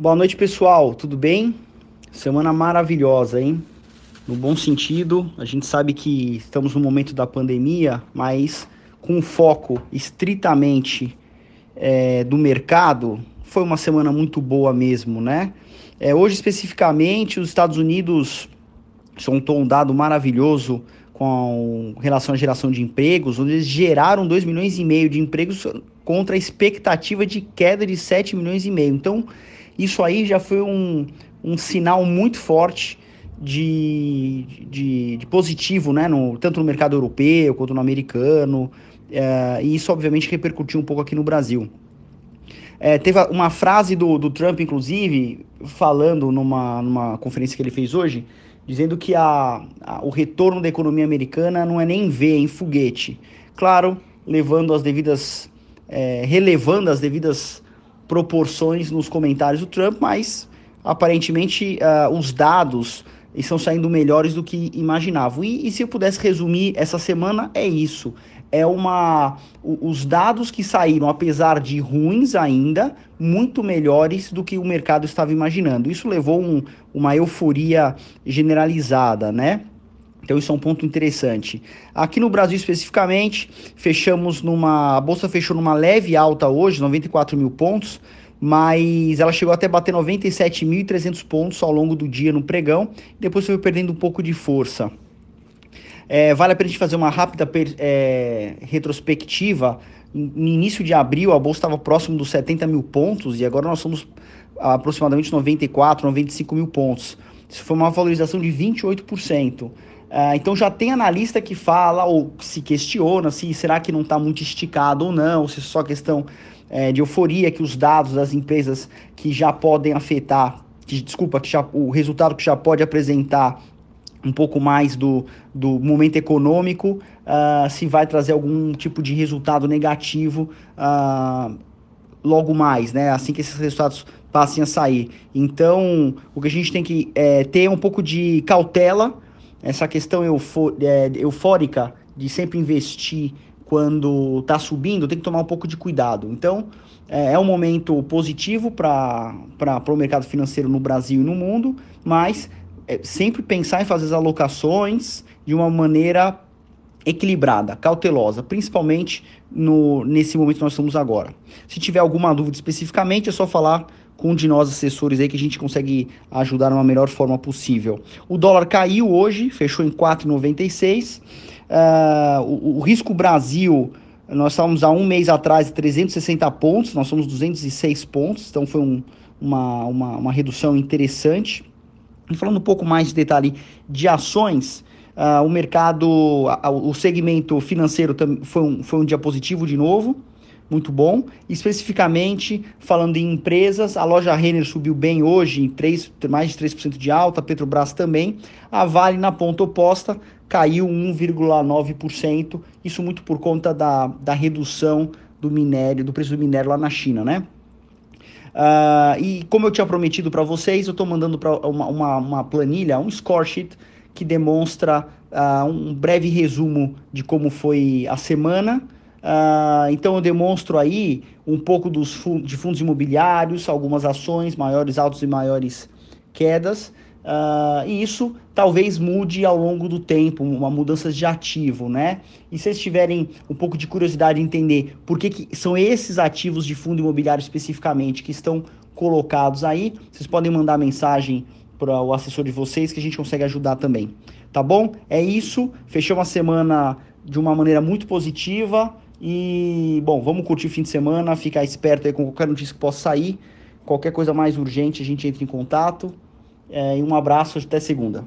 Boa noite, pessoal. Tudo bem? Semana maravilhosa, hein? No bom sentido, a gente sabe que estamos no momento da pandemia, mas com foco estritamente é, do mercado, foi uma semana muito boa mesmo, né? É, hoje, especificamente, os Estados Unidos soltou um dado maravilhoso com relação à geração de empregos, onde eles geraram 2 milhões e meio de empregos contra a expectativa de queda de 7 milhões e meio. Então, isso aí já foi um, um sinal muito forte de, de, de positivo, né? No, tanto no mercado europeu quanto no americano. É, e isso, obviamente, repercutiu um pouco aqui no Brasil. É, teve uma frase do, do Trump, inclusive, falando numa, numa conferência que ele fez hoje, dizendo que a, a, o retorno da economia americana não é nem ver, é em foguete. Claro, levando as devidas, é, relevando as devidas proporções nos comentários do Trump, mas aparentemente uh, os dados estão saindo melhores do que imaginavam. E, e, se eu pudesse resumir essa semana, é isso é uma. Os dados que saíram, apesar de ruins ainda, muito melhores do que o mercado estava imaginando. Isso levou um, uma euforia generalizada, né? Então isso é um ponto interessante. Aqui no Brasil especificamente, fechamos numa. A bolsa fechou numa leve alta hoje, 94 mil pontos, mas ela chegou até bater 97.300 pontos ao longo do dia no pregão, depois foi perdendo um pouco de força. É, vale a pena a gente fazer uma rápida é, retrospectiva. No início de abril, a bolsa estava próximo dos 70 mil pontos e agora nós somos aproximadamente 94, 95 mil pontos. Isso foi uma valorização de 28%. Uh, então já tem analista que fala ou se questiona se será que não está muito esticado ou não, se é só questão é, de euforia que os dados das empresas que já podem afetar, que, desculpa, que já, o resultado que já pode apresentar um pouco mais do, do momento econômico, uh, se vai trazer algum tipo de resultado negativo uh, logo mais, né? Assim que esses resultados passem a sair. Então, o que a gente tem que é, ter um pouco de cautela, essa questão é, eufórica de sempre investir quando está subindo, tem que tomar um pouco de cuidado. Então, é, é um momento positivo para o mercado financeiro no Brasil e no mundo, mas é sempre pensar em fazer as alocações de uma maneira equilibrada, cautelosa, principalmente no, nesse momento que nós estamos agora. Se tiver alguma dúvida especificamente, é só falar com um de nós assessores aí que a gente consegue ajudar uma melhor forma possível. O dólar caiu hoje, fechou em 4,96. Uh, ah, o, o, risco Brasil, nós estávamos há um mês atrás 360 pontos, nós somos 206 pontos, então foi um, uma, uma, uma redução interessante. E falando um pouco mais de detalhe de ações, uh, o mercado, uh, o segmento financeiro foi um, foi um dia positivo de novo, muito bom. Especificamente, falando em empresas, a loja Renner subiu bem hoje, em 3, mais de 3% de alta, a Petrobras também. A Vale, na ponta oposta, caiu 1,9%, isso muito por conta da, da redução do minério, do preço do minério lá na China, né? Uh, e como eu tinha prometido para vocês, eu estou mandando para uma, uma, uma, planilha, um score sheet, que demonstra uh, um breve resumo de como foi a semana. Uh, então eu demonstro aí um pouco dos de fundos imobiliários, algumas ações, maiores altos e maiores quedas. Uh, e isso talvez mude ao longo do tempo, uma mudança de ativo, né? E se vocês tiverem um pouco de curiosidade de entender por que, que são esses ativos de fundo imobiliário especificamente que estão colocados aí, vocês podem mandar mensagem para o assessor de vocês que a gente consegue ajudar também. Tá bom? É isso. Fechou uma semana de uma maneira muito positiva. E, bom, vamos curtir o fim de semana, ficar esperto aí com qualquer notícia que possa sair. Qualquer coisa mais urgente, a gente entra em contato. É, e um abraço, até segunda.